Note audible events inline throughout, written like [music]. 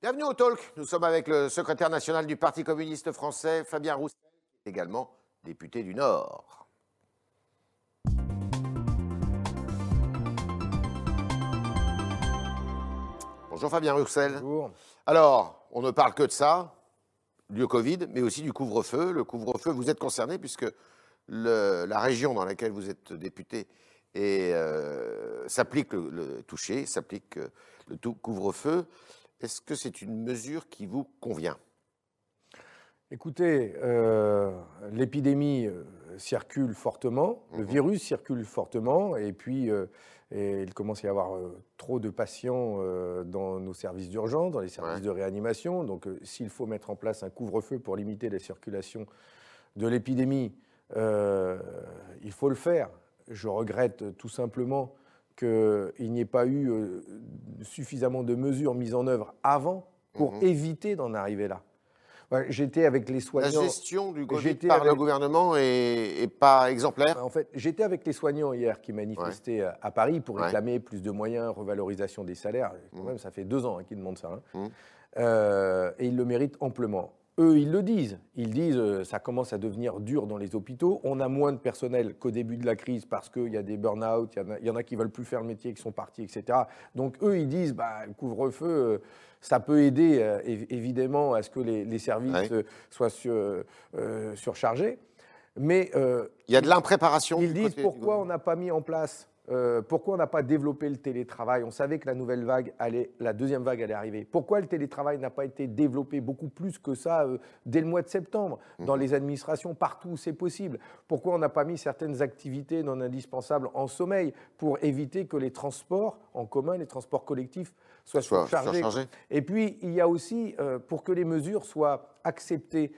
Bienvenue au Talk. Nous sommes avec le secrétaire national du Parti communiste français, Fabien Roussel, également député du Nord. Bonjour Fabien Roussel. Bonjour. Alors, on ne parle que de ça, du Covid, mais aussi du couvre-feu. Le couvre-feu, vous êtes concerné puisque le- la région dans laquelle vous êtes député et, euh, s'applique le, le toucher, s'applique euh, le couvre-feu. Est-ce que c'est une mesure qui vous convient? Écoutez, euh, l'épidémie euh, circule fortement, le Mhm. virus circule fortement, et puis euh, et il commence à y avoir euh, trop de patients euh, dans nos services d'urgence, dans les services Ouais. de réanimation. Donc, s'il faut mettre en place un couvre-feu pour limiter la circulation de l'épidémie, il faut le faire. Je regrette tout simplement qu'il n'y ait pas eu euh, suffisamment de mesures mises en œuvre avant pour Mhm. éviter d'en arriver là. J'étais avec les La soignants. gestion du Covid par le gouvernement est, est pas exemplaire? En fait, j'étais avec les soignants hier qui manifestaient à- à Paris pour Ouais. réclamer plus de moyens, revalorisation des salaires. Quand Mhm. même, ça fait deux ans hein, qu'ils demandent ça. hein. Mhm. Euh, et ils le méritent amplement. Eux, ils le disent. Ils disent euh, ça commence à devenir dur dans les hôpitaux. On a moins de personnel qu'au début de la crise parce qu'il y a des burn-out, il y en a- il y, en a qui veulent plus faire le métier, qui sont partis, etc. Donc eux, ils disent bah, le couvre-feu, euh, ça peut aider euh, évi- évidemment à ce que les, les services Ouais. soient sur- surchargés. Mais Il y a de l'impréparation. ils disent pourquoi on n'a pas mis en place, euh, pourquoi on n'a pas développé le télétravail? On savait que la nouvelle vague allait, la deuxième vague allait arriver. Pourquoi le télétravail n'a pas été développé beaucoup plus que ça euh, dès le mois de septembre? Dans Mhm. les administrations partout où c'est possible Pourquoi on n'a pas mis certaines activités non indispensables en sommeil pour éviter que les transports en commun, les transports collectifs soient surchargés? surchargé. et puis, il y a aussi, euh, pour que les mesures soient acceptées,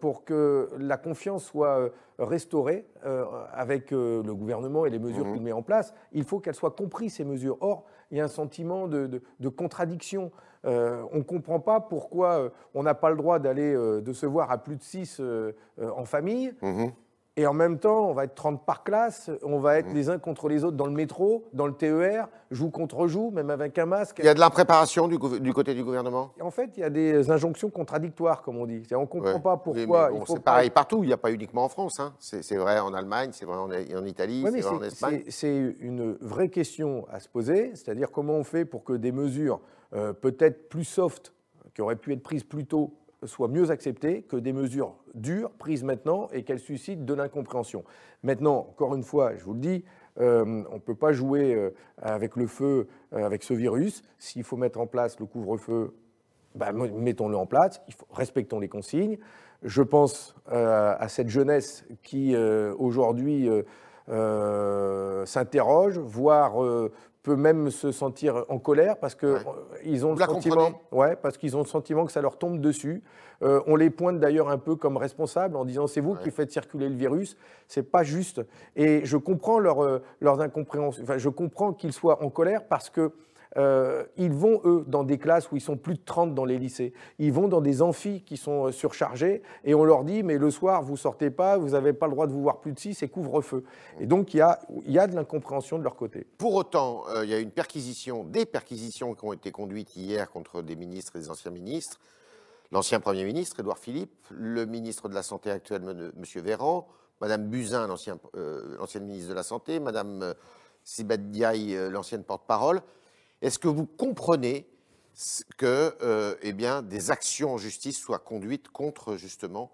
pour que la confiance soit euh, restaurée euh, avec euh, le gouvernement et les mesures Mhm. qu'il met en place, il faut qu'elles soient comprises, ces mesures. Or, il y a un sentiment de, de- de contradiction. Euh, on ne comprend pas pourquoi euh, on n'a pas le droit d'aller euh, de se voir à plus de 6 en famille, Mhm. Et en même temps, on va être 30 par classe, on va être Mhm. les uns contre les autres dans le métro, dans le TER, joue contre joue, même avec un masque. Il y a de l'impréparation du, du côté du gouvernement? En fait, il y a des injonctions contradictoires, comme on dit. On ne comprend Ouais. pas pourquoi bon, C'est pas- pareil partout, il n'y a pas uniquement en France. hein. C'est vrai en Allemagne, c'est vrai en, en Italie, Ouais, c'est vrai en Espagne. c'est- C'est une vraie question à se poser, c'est-à-dire comment on fait pour que des mesures euh, peut-être plus soft, qui auraient pu être prises plus tôt, soient mieux acceptées que des mesures dures prises maintenant et qu'elles suscitent de l'incompréhension. Maintenant, encore une fois, je vous le dis, euh, on ne peut pas jouer euh, avec le feu, euh, avec ce virus. S'il faut mettre en place le couvre-feu, ben, mettons-le en place, respectons les consignes. Je pense à cette jeunesse qui, aujourd'hui, s'interroge, voire peut même se sentir en colère parce qu'ils Ouais. ont Vous le sentiment, ouais, parce qu'ils ont le sentiment que ça leur tombe dessus. Euh, on les pointe d'ailleurs un peu comme responsables en disant c'est vous Ouais. qui faites circuler le virus. C'est pas juste. Et je comprends leur, euh, leurs incompréhensions. Enfin, je comprends qu'ils soient en colère parce que euh, ils vont, eux, dans des classes où ils sont plus de 30 dans les lycées. Ils vont dans des amphis qui sont euh, surchargés et on leur dit, mais le soir, vous sortez pas, vous n'avez pas le droit de vous voir plus de 6, c'est couvre-feu. Et donc, il y a, y de l'incompréhension de leur côté. Pour autant, euh, il y a une perquisition, des perquisitions qui ont été conduites hier contre des ministres et des anciens ministres. L'ancien Premier ministre, Édouard Philippe, le ministre de la Santé actuel, M. Véran, Madame Buzyn, l'ancien, l'ancienne ministre de la Santé, Madame Sibadiaï, l'ancienne porte-parole. Est-ce que vous comprenez que euh, eh bien, des actions en justice soient conduites contre justement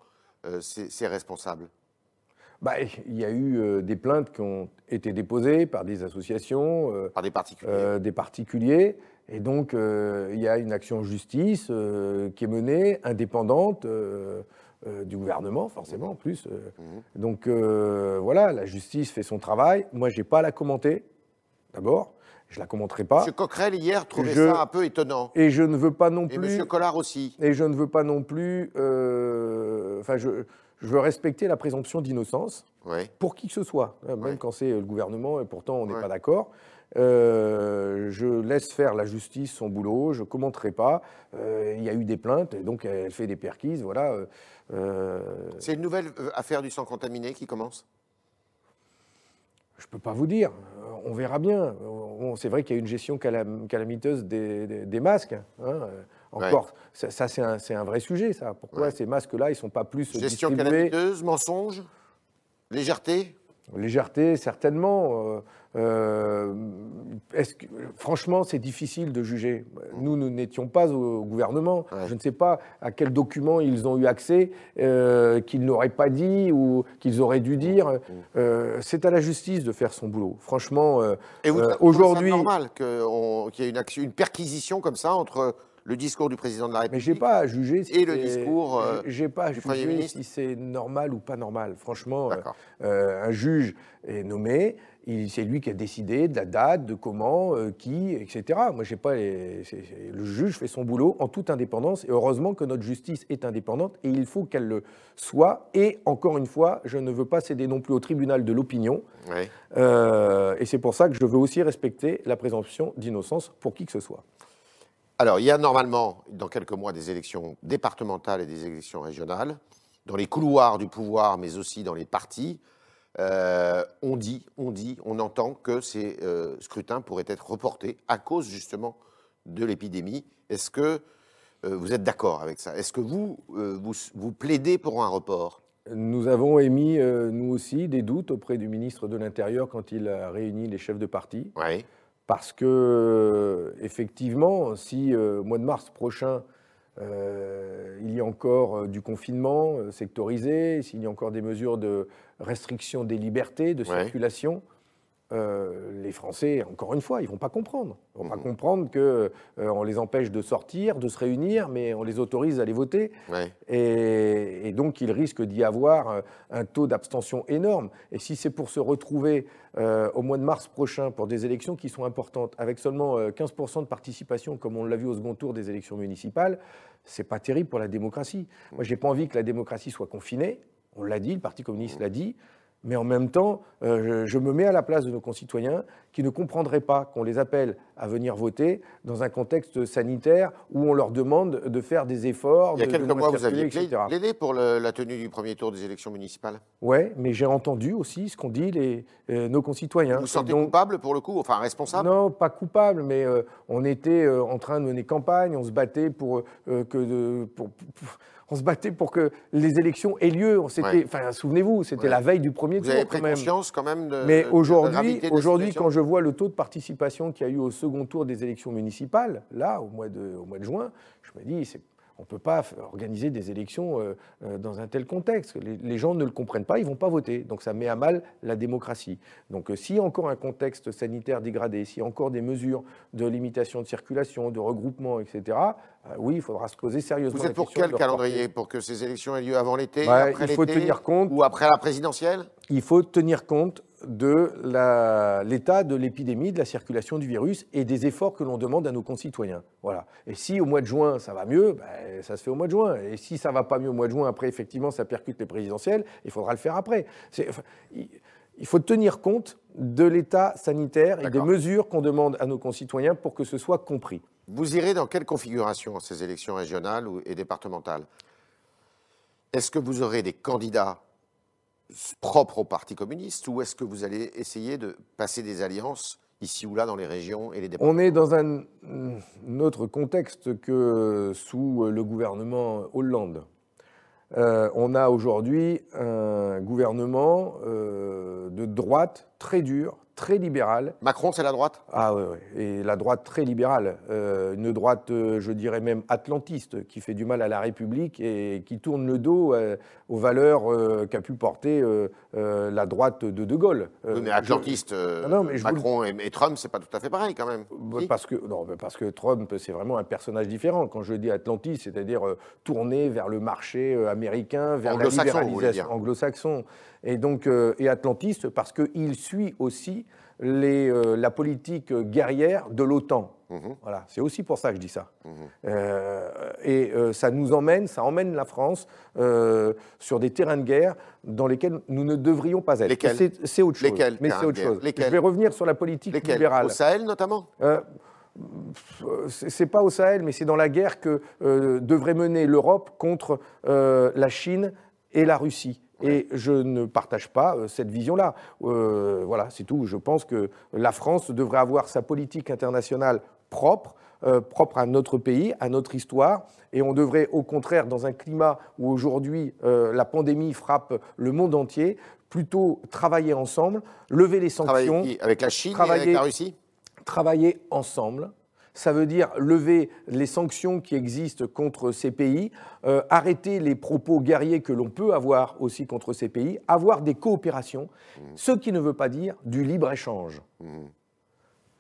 euh, ces, ces responsables? Bah, il y a eu euh, des plaintes qui ont été déposées par des associations, par des particuliers des particuliers. Et donc, il y a une action en justice qui est menée, indépendante du gouvernement, forcément, en plus. euh. Mhm. Donc, voilà, la justice fait son travail. Moi, je n'ai pas à la commenter, d'abord. Je ne la commenterai pas. M. Coquerel, hier, trouvait Je- ça un peu étonnant. Et je ne veux pas non Et plus... M. Collard aussi. Et je ne veux pas non plus... euh, Enfin, je, je veux respecter la présomption d'innocence Oui. pour qui que ce soit, hein, même Ouais. quand c'est le gouvernement et pourtant on n'est Ouais. pas d'accord. Euh, je laisse faire la justice son boulot, je ne commenterai pas. Euh, il y a eu des plaintes, et donc elle fait des perquises, voilà. euh, euh, C'est une nouvelle euh, affaire du sang contaminé qui commence? Je ne peux pas vous dire, euh, on verra bien. C'est vrai qu'il y a une gestion calam- calamiteuse des, des- des masques. hein. encore, ça, c'est un, vrai sujet, ça. Pourquoi ces masques-là, ils ne sont pas plus Gestion calamiteuse, mensonge, légèreté? Légèreté, certainement. Euh, euh, que, franchement, c'est difficile de juger. Nous, nous n'étions pas au gouvernement. Je ne sais pas à quels documents ils ont eu accès, euh, qu'ils n'auraient pas dit ou qu'ils auraient dû dire. Euh, c'est à la justice de faire son boulot. Franchement, aujourd'hui. C'est normal qu'il y ait une, action, une perquisition comme ça entre le discours du président de la République. Mais j'ai pas à juger et le discours j'ai pas à juger si c'est normal ou pas normal. Franchement, un juge est nommé, c'est lui qui a décidé de la date, de comment, euh, qui, etc. Moi, j'ai pas le juge fait son boulot en toute indépendance et heureusement que notre justice est indépendante et il faut qu'elle le soit. Et encore une fois, je ne veux pas céder non plus au tribunal de l'opinion. Euh, et c'est pour ça que je veux aussi respecter la présomption d'innocence pour qui que ce soit. Alors, il y a normalement, dans quelques mois, des élections départementales et des élections régionales, dans les couloirs du pouvoir, mais aussi dans les partis. Euh, on dit, on dit, on entend que ces euh, scrutins pourraient être reportés à cause justement de l'épidémie. Est-ce que euh, vous êtes d'accord avec ça? Est-ce que vous, vous, plaidez pour un report? Nous avons émis, nous aussi, des doutes auprès du ministre de l'Intérieur quand il a réuni les chefs de parti. Oui. Parce que, effectivement, si au mois de mars prochain, euh, il y a encore euh, du confinement euh, sectorisé, s'il y a encore des mesures de restriction des libertés, de circulation. Les Français, encore une fois, ils ne vont pas comprendre. Ils ne vont pas mmh. comprendre qu'on les empêche de sortir, de se réunir, mais on les autorise à aller voter. Et, donc, il risque d'y avoir un taux d'abstention énorme. Et si c'est pour se retrouver au mois de mars prochain pour des élections qui sont importantes, avec seulement 15% de participation, comme on l'a vu au second tour des élections municipales, c'est pas terrible pour la démocratie. Moi, j'ai pas envie que la démocratie soit confinée. On l'a dit, le Parti communiste l'a dit. Mais en même temps, euh, je, me mets à la place de nos concitoyens qui ne comprendraient pas qu'on les appelle à venir voter dans un contexte sanitaire où on leur demande de faire des efforts. Il y a quelques mois, vous aviez plaidé pour la tenue du premier tour des élections municipales. Oui, mais j'ai entendu aussi ce qu'ont dit les, euh, nos concitoyens. Vous vous sentez coupable pour le coup, enfin responsable? Non, pas coupable, mais euh, on était en train de mener campagne, on se battait pour que. pour, on se battait pour que les élections aient lieu. Enfin, souvenez-vous, c'était la veille du premier tour. Vous avez pris conscience quand même de. Mais aujourd'hui, aujourd'hui, quand je vois le taux de participation qu'il y a eu au second tour des élections municipales, là, au mois de, au mois de juin, je me dis, on ne peut pas organiser des élections euh, euh, dans un tel contexte. Les, gens ne le comprennent pas, ils ne vont pas voter. Donc ça met à mal la démocratie. Donc euh, s'il y a encore un contexte sanitaire dégradé, s'il y a encore des mesures de limitation de circulation, de regroupement, etc., oui, il faudra se poser sérieusement. Vous êtes pour quel calendrier? Pour que ces élections aient lieu avant l'été, bah, après Il faut tenir compte. Ou après la présidentielle? Il faut tenir compte de l'état de l'épidémie, de la circulation du virus et des efforts que l'on demande à nos concitoyens. Voilà. Et si au mois de juin ça va mieux, ben, ça se fait au mois de juin. Et si ça va pas mieux au mois de juin, après effectivement ça percute les présidentielles, il faudra le faire après. il faut tenir compte de l'état sanitaire et des mesures qu'on demande à nos concitoyens pour que ce soit compris. Vous irez dans quelle configuration ces élections régionales et départementales? Est-ce que vous aurez des candidats propre au Parti communiste ou est-ce que vous allez essayer de passer des alliances ici ou là dans les régions et les départements On est dans un, autre contexte que sous le gouvernement Hollande. Euh, on a aujourd'hui un gouvernement euh, de droite très dur, très libérale. Macron, c'est la droite? Ah oui, oui, et la droite très libérale. Euh, une droite, euh, je dirais même atlantiste, qui fait du mal à la République et qui tourne le dos euh, aux valeurs qu'a pu porter la droite de De Gaulle. Oui, mais atlantiste, non, mais Macron et, Trump, c'est pas tout à fait pareil quand même. Bah, parce, que, non, parce que Trump, c'est vraiment un personnage différent. Quand je dis atlantiste, c'est-à-dire tourné vers le marché américain, vers la libéralisation anglo-saxon. Et donc, et atlantiste parce qu'il suit aussi les, euh, la politique guerrière de l'OTAN. Mhm. Voilà, c'est aussi pour ça que je dis ça. Mhm. Euh, et euh, ça nous emmène, ça emmène la France sur des terrains de guerre dans lesquels nous ne devrions pas être. Lesquels C'est autre chose. Lesquels Mais c'est autre chose. Je vais revenir sur la politique libérale. Au Sahel notamment c'est pas au Sahel, mais c'est dans la guerre que devrait mener l'Europe contre la Chine et la Russie. Et je ne partage pas euh, cette vision-là. Euh, voilà, c'est tout. Je pense que la France devrait avoir sa politique internationale propre, euh, propre à notre pays, à notre histoire, et on devrait au contraire, dans un climat où aujourd'hui euh, la pandémie frappe le monde entier, plutôt travailler ensemble, lever les sanctions. avec la Chine et avec la Russie? Travailler ensemble, ça veut dire lever les sanctions qui existent contre ces pays, euh, arrêter les propos guerriers que l'on peut avoir aussi contre ces pays, avoir des coopérations, mmh. ce qui ne veut pas dire du libre-échange. Mmh.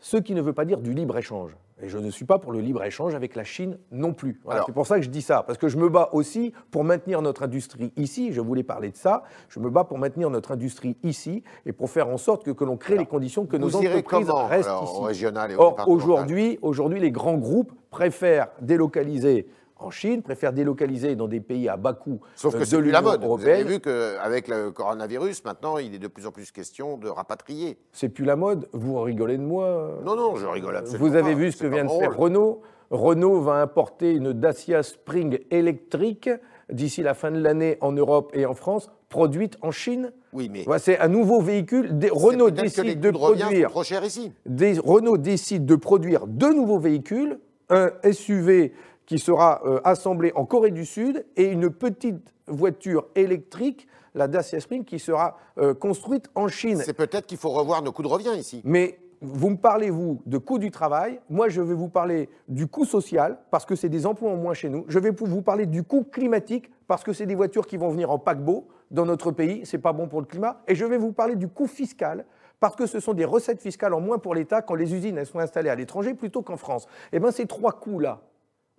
Ce qui ne veut pas dire du libre-échange. Et je ne suis pas pour le libre-échange avec la Chine non plus. c'est pour ça que je dis ça, parce que je me bats aussi pour maintenir notre industrie ici, je voulais parler de ça, je me bats pour maintenir notre industrie ici et pour faire en sorte que, que l'on crée les conditions que nos entreprises restent ici. Régional et Or, aujourd'hui, aujourd'hui, les grands groupes préfèrent délocaliser en Chine, préfèrent délocaliser dans des pays à bas coût Sauf que c'est la mode. Vous avez vu qu'avec le coronavirus, maintenant, il est de plus en plus question de rapatrier. C'est plus la mode Vous rigolez de moi Non, non, je rigole absolument Vous avez vu ce que vient de faire Renault Renault va importer une Dacia Spring électrique d'ici la fin de l'année en Europe et en France, produite en Chine. Oui, mais c'est un nouveau véhicule. Renault décide de produire. Trop cher ici. Des, Renault décide de produire deux nouveaux véhicules, un SUV qui sera euh, assemblée en Corée du Sud et une petite voiture électrique, la Dacia Spring, qui sera euh, construite en Chine. C'est peut-être qu'il faut revoir nos coûts de revient ici. Mais vous me parlez, vous, de coût du travail. Moi, je vais vous parler du coût social, parce que c'est des emplois en moins chez nous. Je vais vous parler du coût climatique, parce que c'est des voitures qui vont venir en paquebot dans notre pays. Ce n'est pas bon pour le climat. Et je vais vous parler du coût fiscal, parce que ce sont des recettes fiscales en moins pour l'État quand les usines elles sont installées à l'étranger plutôt qu'en France. Eh bien, ces trois coûts-là,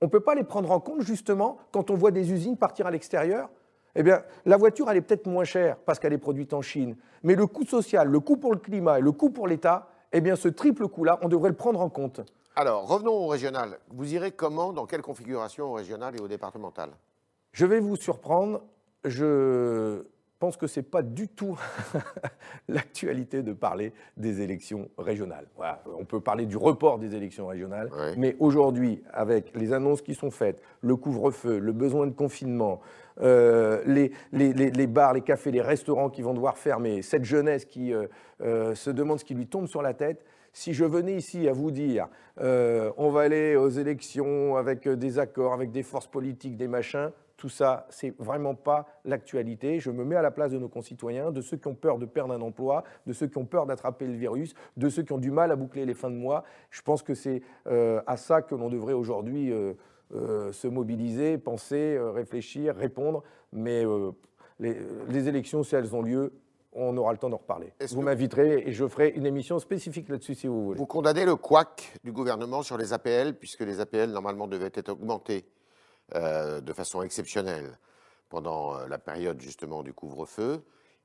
on ne peut pas les prendre en compte justement quand on voit des usines partir à l'extérieur eh bien, la voiture, elle est peut-être moins chère parce qu'elle est produite en Chine, mais le coût social, le coût pour le climat et le coût pour l'État, eh bien, ce triple coût-là, on devrait le prendre en compte. Alors, revenons au régional. Vous irez comment, dans quelle configuration au régional et au départemental? Je vais vous surprendre. Je pense que ce n'est pas du tout [laughs] l'actualité de parler des élections régionales. On peut parler du report des élections régionales, mais aujourd'hui, avec les annonces qui sont faites, le couvre-feu, le besoin de confinement, euh, les, les, bars, les cafés, les restaurants qui vont devoir fermer, cette jeunesse qui euh, euh, se demande ce qui lui tombe sur la tête, si je venais ici à vous dire on va aller aux élections avec des accords, avec des forces politiques, des machins, tout ça, c'est vraiment pas l'actualité. Je me mets à la place de nos concitoyens, de ceux qui ont peur de perdre un emploi, de ceux qui ont peur d'attraper le virus, de ceux qui ont du mal à boucler les fins de mois. Je pense que c'est euh, à ça que l'on devrait aujourd'hui euh, euh, se mobiliser, penser, réfléchir, répondre. Mais les, élections, si elles ont lieu, on aura le temps d'en reparler. Vous m'inviterez et je ferai une émission spécifique là-dessus si vous voulez. Vous condamnez le couac du gouvernement sur les APL, puisque les APL normalement devaient être augmentées euh, de façon exceptionnelle pendant euh, la période justement du couvre-feu.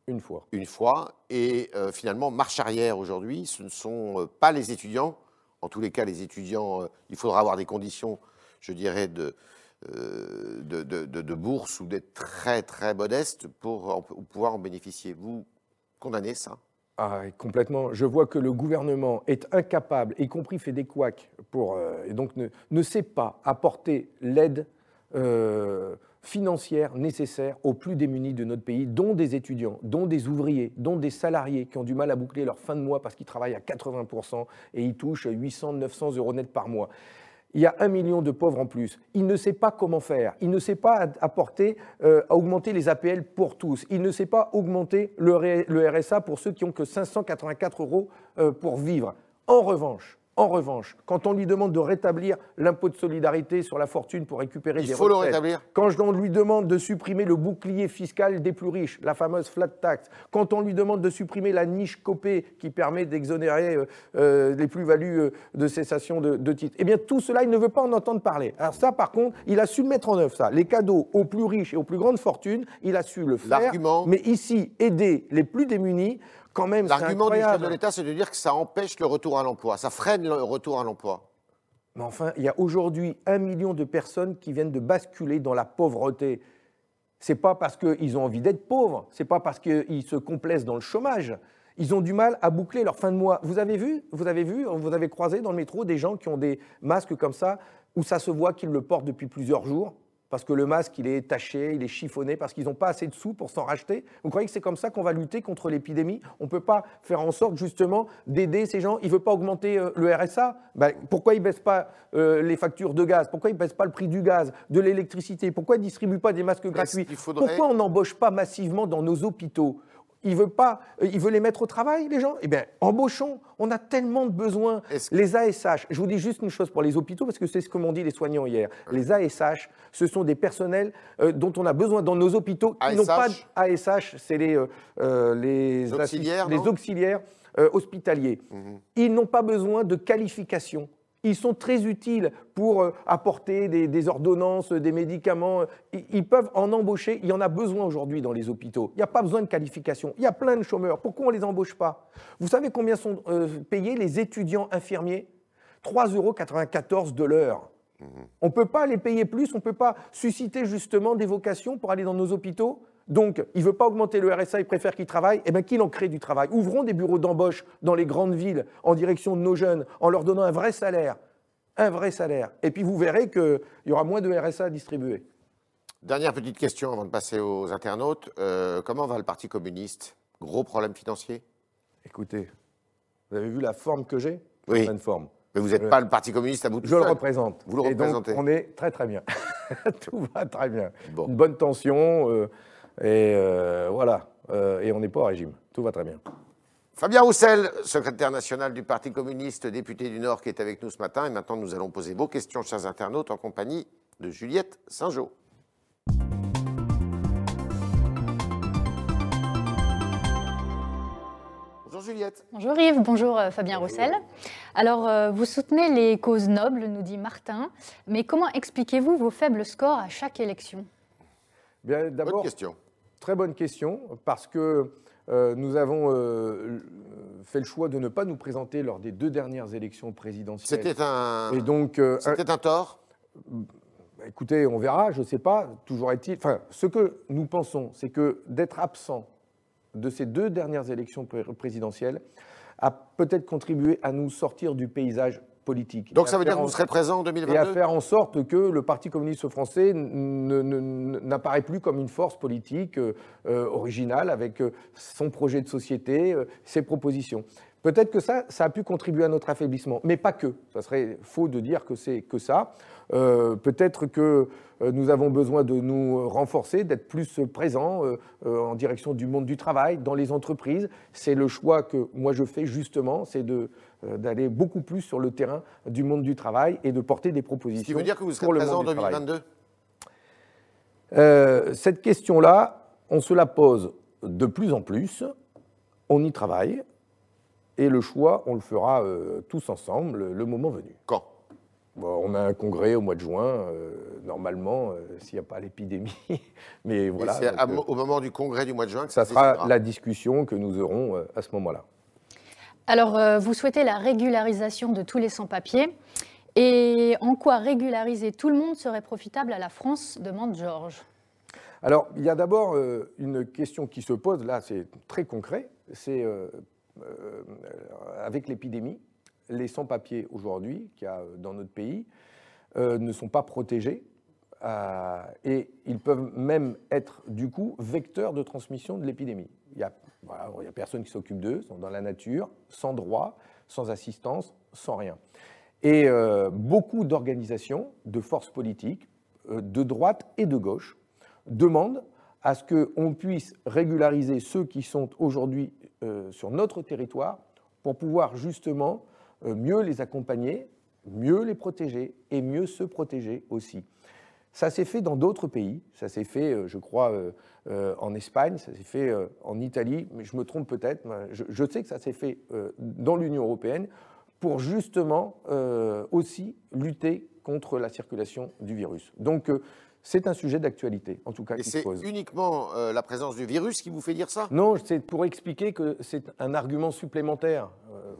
Une fois. Une fois. Et euh, finalement, marche arrière aujourd'hui, ce ne sont pas les étudiants. En tous les cas, les étudiants, il faudra avoir des conditions, je dirais, de, de, de, bourse ou d'être très très modeste pour, pouvoir en bénéficier. Vous condamnez ça? Ah, complètement. Je vois que le gouvernement est incapable, y compris fait des couacs, pour, et donc ne, ne sait pas apporter l'aide euh, financière nécessaire aux plus démunis de notre pays, dont des étudiants, dont des ouvriers, dont des salariés qui ont du mal à boucler leur fin de mois parce qu'ils travaillent à 80% et ils touchent 800, 900 euros net par mois. Il y a un million de pauvres en plus. Il ne sait pas comment faire. Il ne sait pas euh, augmenter les APL pour tous. Il ne sait pas augmenter le, RSA pour ceux qui ont que 584 euros euh, pour vivre. En revanche, en revanche, quand on lui demande de rétablir l'impôt de solidarité sur la fortune pour récupérer Il des faut le rétablir. quand on lui demande de supprimer le bouclier fiscal des plus riches, la fameuse flat tax, quand on lui demande de supprimer la niche copée qui permet d'exonérer euh, euh, les plus-values euh, de cessation de, titres, eh bien tout cela, il ne veut pas en entendre parler. Alors ça, par contre, il a su le mettre en œuvre, ça. Les cadeaux aux plus riches et aux plus grandes fortunes, il a su le faire. Mais ici, aider les plus démunis, L'argument du chef de l'État, c'est de dire que ça empêche le retour à l'emploi, ça freine le retour à l'emploi. Mais enfin, il y a aujourd'hui un million de personnes qui viennent de basculer dans la pauvreté. C'est pas parce qu'ils ont envie d'être pauvres, c'est pas parce qu'ils se complaisent dans le chômage. Ils ont du mal à boucler leur fin de mois. Vous avez vu, vous avez vu, vous avez croisé dans le métro des gens qui ont des masques comme ça, où ça se voit qu'ils le portent depuis plusieurs jours parce que le masque, il est taché, il est chiffonné, parce qu'ils n'ont pas assez de sous pour s'en racheter. Vous croyez que c'est comme ça qu'on va lutter contre l'épidémie? On ne peut pas faire en sorte justement d'aider ces gens. Il ne veut pas augmenter euh, le RSA ben, Pourquoi il ne baisse pas euh, les factures de gaz? Pourquoi il ne baisse pas le prix du gaz, de l'électricité? Pourquoi il ne distribue pas des masques gratuits? Pourquoi on n'embauche pas massivement dans nos hôpitaux? Il veut pas, euh, il veut les mettre au travail, les gens? Eh bien, embauchons. On a tellement de besoins. Les ASH, je vous dis juste une chose pour les hôpitaux, parce que c'est ce que m'ont dit les soignants hier. Les ASH, ce sont des personnels euh, dont on a besoin dans nos hôpitaux qui n'ont pas d'ASH, c'est les, euh, les, auxiliaires, les auxiliaires hospitaliers. Mhm. Ils n'ont pas besoin de qualification. Ils sont très utiles pour euh, apporter des, ordonnances, des médicaments. Ils, peuvent en embaucher. Il y en a besoin aujourd'hui dans les hôpitaux. Il n'y a pas besoin de qualification. Il y a plein de chômeurs. Pourquoi on ne les embauche pas? Vous savez combien sont euh, payés les étudiants infirmiers? 3,94 euros de l'heure. Mmh. On ne peut pas les payer plus, on ne peut pas susciter justement des vocations pour aller dans nos hôpitaux? Donc, il ne veut pas augmenter le RSA, il préfère qu'il travaille, eh bien qu'il en crée du travail. Ouvrons des bureaux d'embauche dans les grandes villes en direction de nos jeunes, en leur donnant un vrai salaire. Un vrai salaire. Et puis vous verrez qu'il y aura moins de RSA à distribuer. Dernière petite question avant de passer aux internautes. Euh, comment va le Parti communiste? Gros problème financier? Écoutez, vous avez vu la forme que j'ai? Oui. Une forme. Mais vous n'êtes pas le Parti communiste à bout de Je le représente. Vous le représentez. donc, on est très très bien. [laughs] Tout va très bien. Une bonne tension. Euh, et euh, voilà. Euh, et on n'est pas au régime. Tout va très bien. Fabien Roussel, secrétaire national du Parti communiste, député du Nord, qui est avec nous ce matin. Et maintenant, nous allons poser vos questions, chers internautes, en compagnie de Juliette Saint-Jean. Bonjour Juliette. Bonjour Yves, bonjour euh, Fabien Roussel. Alors, vous soutenez les causes nobles, nous dit Martin, mais comment expliquez-vous vos faibles scores à chaque élection? Bien, d'abord, question. Très bonne question, parce que euh, nous avons euh, fait le choix de ne pas nous présenter lors des deux dernières élections présidentielles. C'était un, Et donc, euh, c'était un, tort? Bah, Écoutez, on verra, je ne sais pas, toujours est-il. Enfin, ce que nous pensons, c'est que d'être absent de ces deux dernières élections présidentielles a peut-être contribué à nous sortir du paysage politique. Donc ça veut dire que vous serez présent en 2022 Et à faire en sorte que le Parti communiste français n'apparaît plus comme une force politique euh, euh, originale avec euh, son projet de société, ses propositions. Peut-être que ça, ça a pu contribuer à notre affaiblissement, mais pas que. Ça serait faux de dire que c'est que ça. Peut-être que nous avons besoin de nous renforcer, d'être plus présents en direction du monde du travail, dans les entreprises. C'est le choix que moi je fais justement, c'est de euh, d'aller beaucoup plus sur le terrain du monde du travail et de porter des propositions. Ce qui veut dire que vous serez présent en 2022 euh, Cette question-là, on se la pose de plus en plus, on y travaille, et le choix, on le fera euh, tous ensemble le, moment venu. Quand? On a un congrès au mois de juin, normalement, s'il n'y a pas l'épidémie. [laughs] Mais voilà. c'est au moment du congrès du mois de juin que ça, ça sera la discussion que nous aurons à ce moment-là. Alors, euh, vous souhaitez la régularisation de tous les sans-papiers. Et en quoi régulariser tout le monde serait profitable à la France? demande Georges. Alors, il y a d'abord euh, une question qui se pose, là c'est très concret, c'est euh, avec l'épidémie, les sans-papiers aujourd'hui qu'il y a dans notre pays ne sont pas protégés et ils peuvent même être du coup vecteurs de transmission de l'épidémie. Il n'y a personne qui s'occupe d'eux, ils sont dans la nature, sans droit, sans assistance, sans rien. Et euh, beaucoup d'organisations, de forces politiques, euh, de droite et de gauche, demandent à ce qu'on puisse régulariser ceux qui sont aujourd'hui euh, sur notre territoire pour pouvoir justement mieux les accompagner, mieux les protéger et mieux se protéger aussi. Ça s'est fait dans d'autres pays, ça s'est fait, je crois, euh, en Espagne, ça s'est fait euh, en Italie, mais je me trompe peut-être. Je, sais que ça s'est fait euh, dans l'Union européenne pour justement aussi lutter contre la circulation du virus. Donc c'est un sujet d'actualité, en tout cas, pose. C'est uniquement la présence du virus qui vous fait dire ça? Non, c'est pour expliquer que c'est un argument supplémentaire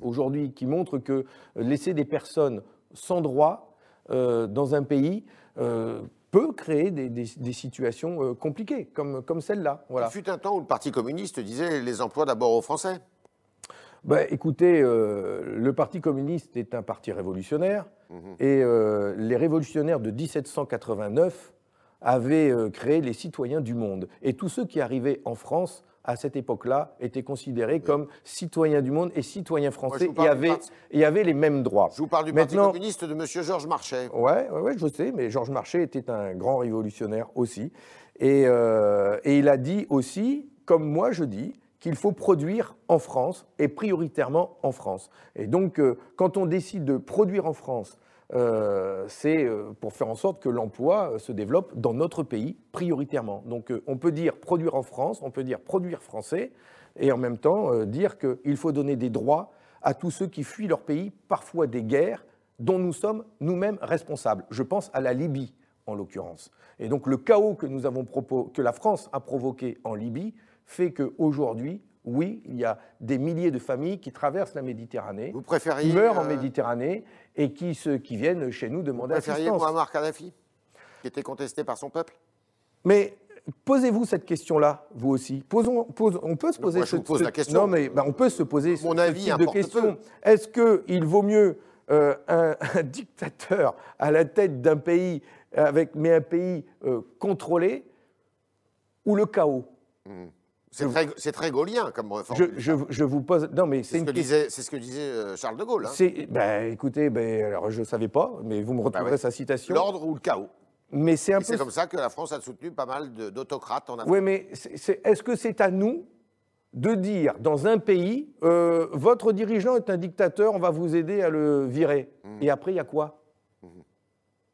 aujourd'hui qui montre que laisser des personnes sans droit dans un pays peut créer des, situations euh, compliquées, comme, comme celle-là. Voilà. Il fut un temps où le Parti communiste disait les emplois d'abord aux Français. Ben, écoutez, euh, le Parti communiste est un parti révolutionnaire, mhm. et euh, les révolutionnaires de 1789 avait euh, créé les citoyens du monde. Et tous ceux qui arrivaient en France à cette époque-là étaient considérés comme citoyens du monde et citoyens français et avaient, et avaient, les mêmes droits. Je vous parle du Parti communiste de M. Georges Marchais. Oui, ouais, ouais, je sais, mais Georges Marchais était un grand révolutionnaire aussi. Et, euh, et il a dit aussi, comme moi je dis, qu'il faut produire en France et prioritairement en France. Et donc, euh, quand on décide de produire en France, euh, c'est euh, pour faire en sorte que l'emploi se développe dans notre pays prioritairement. Donc, on peut dire produire en France, on peut dire produire français, et en même temps dire qu'il faut donner des droits à tous ceux qui fuient leur pays, parfois des guerres dont nous sommes nous-mêmes responsables. Je pense à la Libye, en l'occurrence. Et donc le chaos que, nous avons que la France a provoqué en Libye fait qu'aujourd'hui, oui, il y a des milliers de familles qui traversent la Méditerranée, Vous préfériez, meurent en euh, Méditerranée et qui, qui viennent chez nous demander assistance. Vous Kadhafi, qui était contesté par son peuple? Mais posez-vous cette question-là, vous aussi. Posons, on peut se poser moi, je pose la question. Non, mais ben, on peut se poser Mon avis type de question. Est-ce qu'il vaut mieux euh, [laughs] un, dictateur à la tête d'un pays, avec, mais un pays euh, contrôlé, ou le chaos? Hmm. C'est très, gaulien comme réforme. Je, vous pose. Non, mais c'est ce, que disait euh, Charles de Gaulle. Hein. Ben, écoutez, ben, alors je ne savais pas, mais vous me bah retrouverez sa citation. L'ordre ou le chaos. Mais c'est un peu. C'est comme ça que la France a soutenu pas mal d'autocrates en Afrique. Oui, mais est-ce que c'est à nous de dire dans un pays, euh, votre dirigeant est un dictateur, on va vous aider à le virer. Mmh. Et après, il y a quoi? Mmh.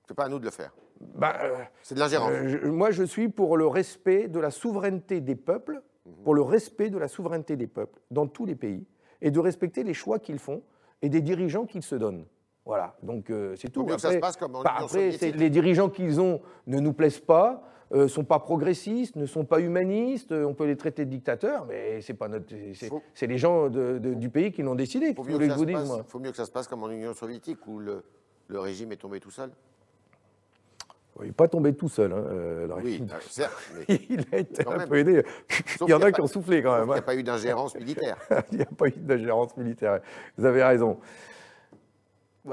C'est pas à nous de le faire. Ben, euh, c'est de l'ingérence. moi, je suis pour le respect de la souveraineté des peuples pour le respect de la souveraineté des peuples dans tous les pays et de respecter les choix qu'ils font et des dirigeants qu'ils se donnent. Voilà, donc euh, c'est tout. Après, ça se passe comme en après les dirigeants qu'ils ont ne nous plaisent pas, ne euh, sont pas progressistes, ne sont pas humanistes, on peut les traiter de dictateurs, mais c'est pas notre, c'est les gens du pays qui l'ont décidé. Il faut, mieux que ça se passe comme en Union soviétique où le, le régime est tombé tout seul. Il n'est pas tombé tout seul. Hein, euh, oui, certes. [laughs] il a été un peu aidé. il y en a, qui ont soufflé quand même. Il n'y a pas eu d'ingérence militaire. [laughs] il n'y a pas eu d'ingérence militaire. Vous avez raison.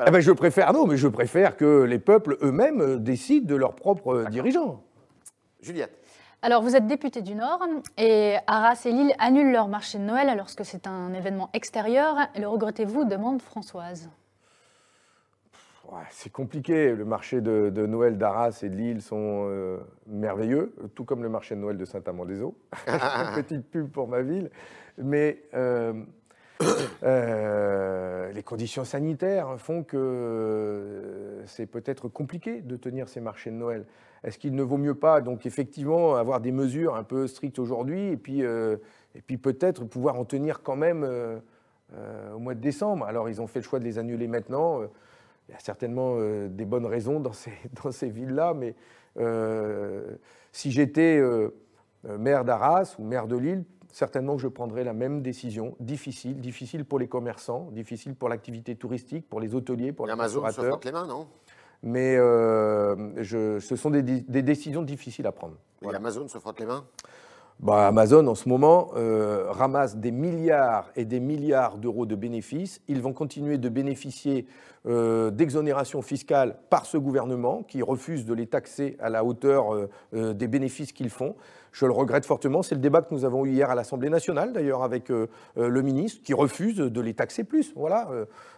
Eh ben, je préfère, non, mais je préfère que les peuples eux-mêmes euh, décident de leurs propres dirigeants. Juliette. Alors, vous êtes député du Nord et Arras et Lille annulent leur marché de Noël alors que c'est un événement extérieur. Le regrettez-vous? demande Françoise c'est compliqué. Le marché de, Noël d'Arras et de Lille sont euh, merveilleux, tout comme le marché de Noël de Saint-Amand-des-Eaux. [laughs] Petite pub pour ma ville. Mais euh, euh, les conditions sanitaires font que c'est peut-être compliqué de tenir ces marchés de Noël. Est-ce qu'il ne vaut mieux pas, donc effectivement, avoir des mesures un peu strictes aujourd'hui et puis, et puis peut-être pouvoir en tenir quand même au mois de décembre? Alors, ils ont fait le choix de les annuler maintenant il y a certainement euh, des bonnes raisons dans ces, [laughs] dans ces villes-là, mais euh, si j'étais euh, maire d'Arras ou maire de Lille, certainement que je prendrais la même décision, difficile, difficile pour les commerçants, difficile pour l'activité touristique, pour les hôteliers, pour les Amazon se frotte les mains, non? Mais je, ce sont des, des, décisions difficiles à prendre. Et Amazon se frotte les mains? Bah, Amazon, en ce moment, euh, ramasse des milliards et des milliards d'euros de bénéfices. Ils vont continuer de bénéficier euh, d'exonérations fiscales par ce gouvernement qui refuse de les taxer à la hauteur euh, des bénéfices qu'ils font. Je le regrette fortement. C'est le débat que nous avons eu hier à l'Assemblée nationale, d'ailleurs, avec euh, euh, le ministre, qui refuse de les taxer plus. Voilà.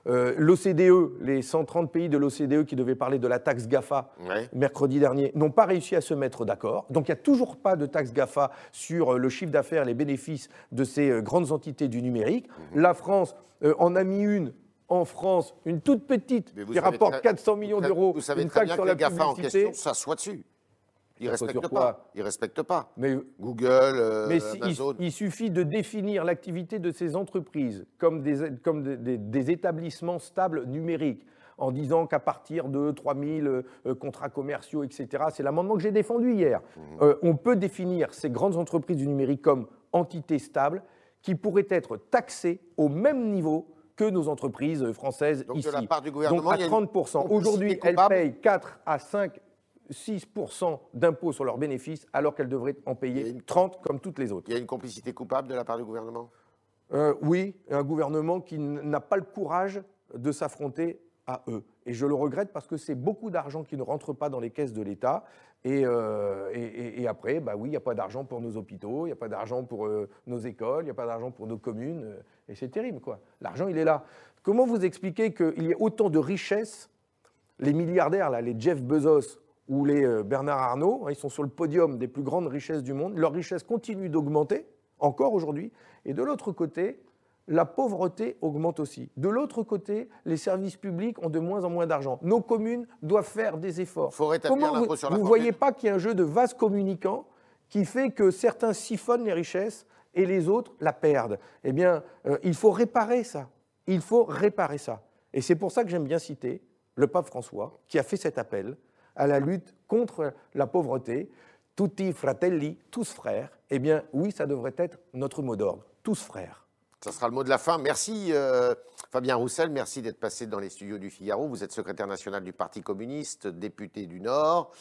Euh, L'OCDE, les 130 pays de l'OCDE qui devaient parler de la taxe GAFA mercredi dernier, n'ont pas réussi à se mettre d'accord. Donc il n'y a toujours pas de taxe GAFA sur le chiffre d'affaires, les bénéfices de ces grandes entités du numérique. Mhm. La France en a mis une en France, une toute petite, qui rapporte 400 millions d'euros, une taxe sur la GAFA en question, ça soit dessus. Ils ne respectent pas. Ils respectent pas. Mais, Google, euh, mais Il, suffit de définir l'activité de ces entreprises comme des, comme des, établissements stables numériques en disant qu'à partir de 3000 euh, contrats commerciaux, etc., c'est l'amendement que j'ai défendu hier, mmh. euh, on peut définir ces grandes entreprises du numérique comme entités stables qui pourraient être taxées au même niveau que nos entreprises françaises Donc ici. De la part du gouvernement, Donc à 30%. Aujourd'hui, elles payent 4 à 5 6% d'impôts sur leurs bénéfices alors qu'elles devraient en payer 30 comme toutes les autres. Il y a une complicité coupable de la part du gouvernement? Euh, Oui, un gouvernement qui n'a pas le courage de s'affronter à eux. Et je le regrette parce que c'est beaucoup d'argent qui ne rentre pas dans les caisses de l'État. Et, euh, et, et, après, bah oui, il n'y a pas d'argent pour nos hôpitaux, il n'y a pas d'argent pour euh, nos écoles, il n'y a pas d'argent pour nos communes. Et c'est terrible, quoi. L'argent, il est là. Comment vous expliquez qu'il y ait autant de richesses Les milliardaires, là, les Jeff Bezos ou les Bernard Arnault, hein, ils sont sur le podium des plus grandes richesses du monde. Leur richesse continue d'augmenter, encore aujourd'hui. Et de l'autre côté, la pauvreté augmente aussi. De l'autre côté, les services publics ont de moins en moins d'argent. Nos communes doivent faire des efforts. Faut Comment vous ne voyez pas qu'il y a un jeu de vase communicant qui fait que certains siphonnent les richesses et les autres la perdent? Eh bien, euh, il faut réparer ça. Il faut réparer ça. Et c'est pour ça que j'aime bien citer le pape François, qui a fait cet appel à la lutte contre la pauvreté. Tutti fratelli, tous frères. Eh bien, oui, ça devrait être notre mot d'ordre. Tous frères. Ça sera le mot de la fin. Merci euh, Fabien Roussel, merci d'être passé dans les studios du Figaro. Vous êtes secrétaire national du Parti communiste, député du Nord.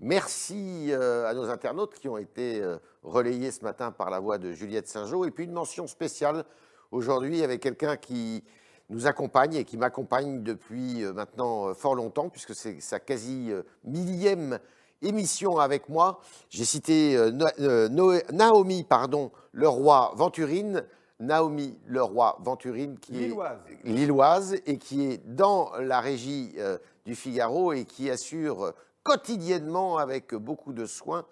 Merci euh, à nos internautes qui ont été euh, relayés ce matin par la voix de Juliette Saint-Jean. Et puis une mention spéciale aujourd'hui avec quelqu'un qui nous accompagne et qui m'accompagne depuis maintenant fort longtemps, puisque c'est sa quasi millième émission avec moi. J'ai cité Naomi, pardon, le roi Venturine. Naomi Leroy-Venturine, qui est lilloise et qui est dans la régie euh, du Figaro et qui assure quotidiennement, avec beaucoup de soin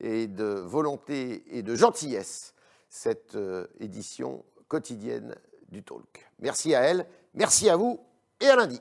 et de volonté et de gentillesse, cette euh, édition quotidienne Merci à elle, merci à vous et à lundi.